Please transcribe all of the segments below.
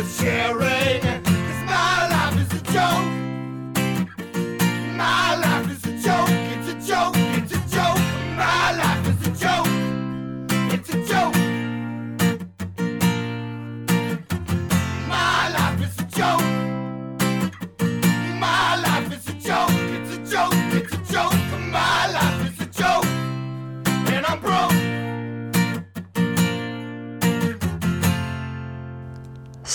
worth sharing. Cause my life is a joke. My life is a joke. It's a joke. It's a joke. My life is a joke. It's a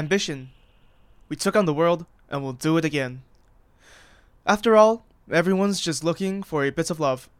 ambition. We took on the world and we'll do it again. After all, everyone's just looking for a bit of love. “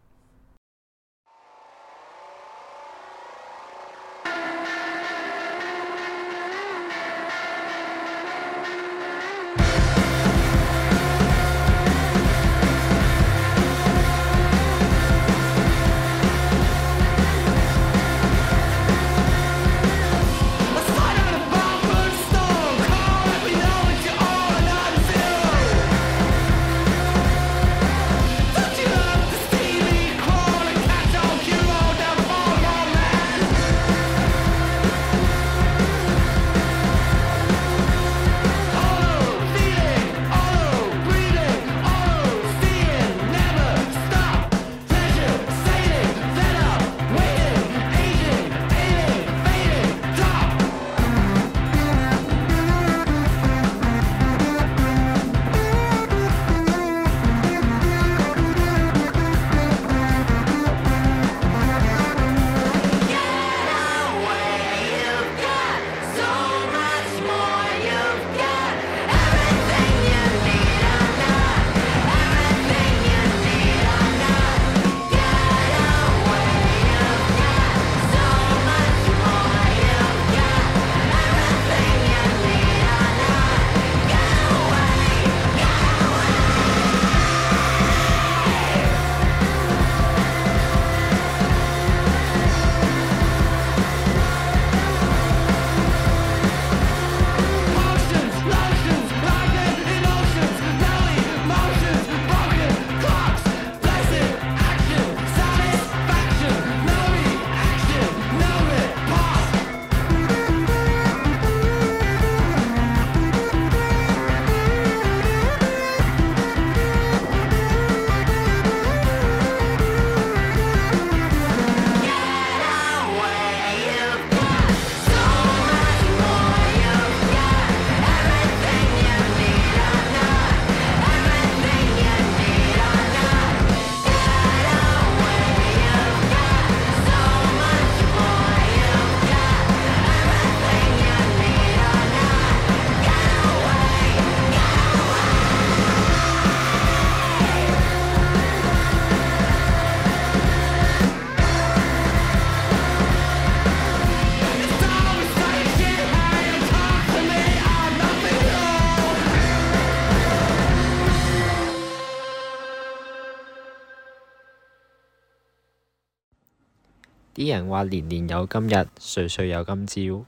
啲人話年年有今日，歲歲有今朝。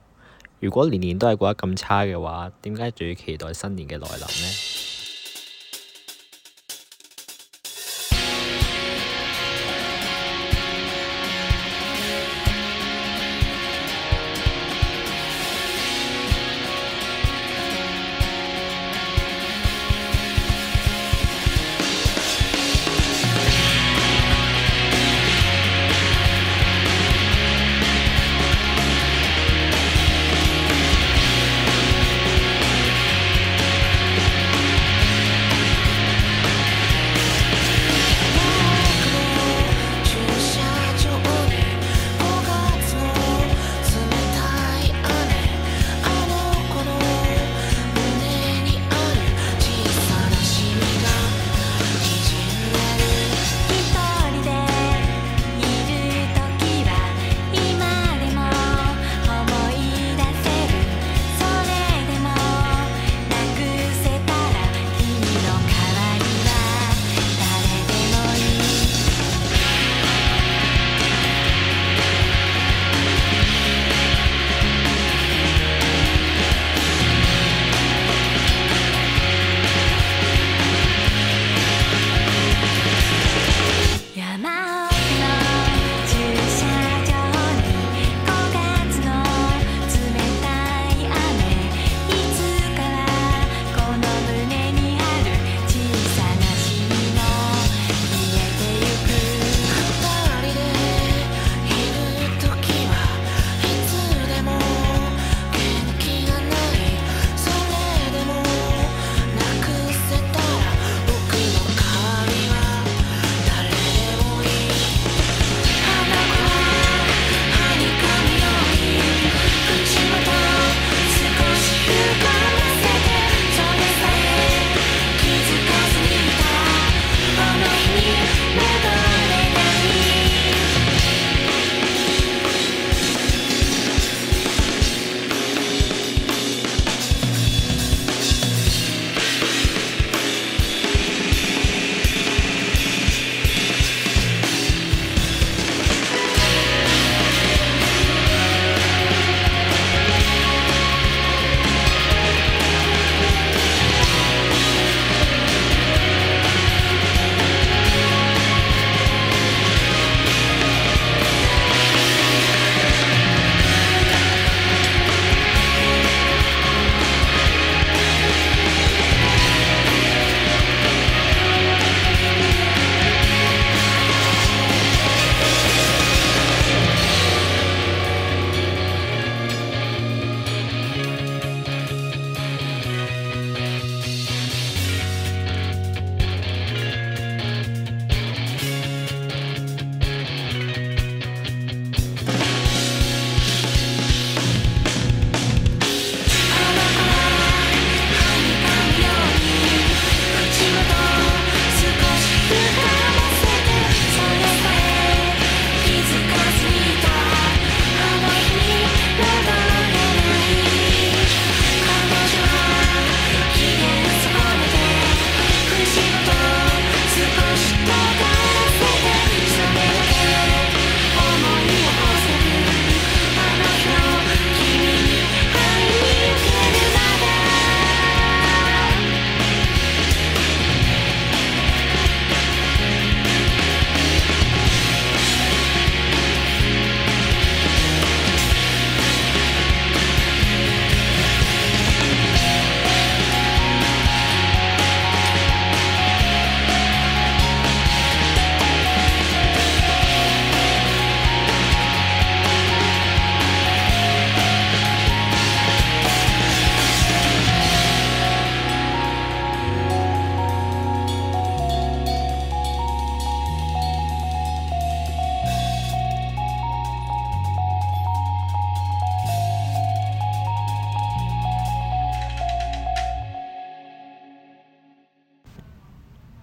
如果年年都係過得咁差嘅話，點解仲要期待新年嘅來臨呢？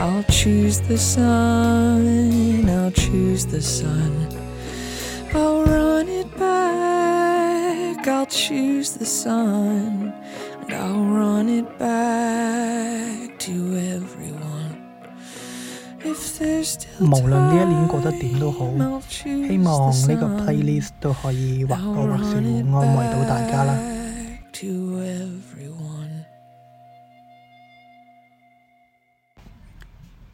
I'll choose the sun, I'll choose the sun. I'll run it back, I'll choose the sun, and I'll run it back to everyone. If there's still 無論呢一年過得點都好，希望呢個 playlist everyone.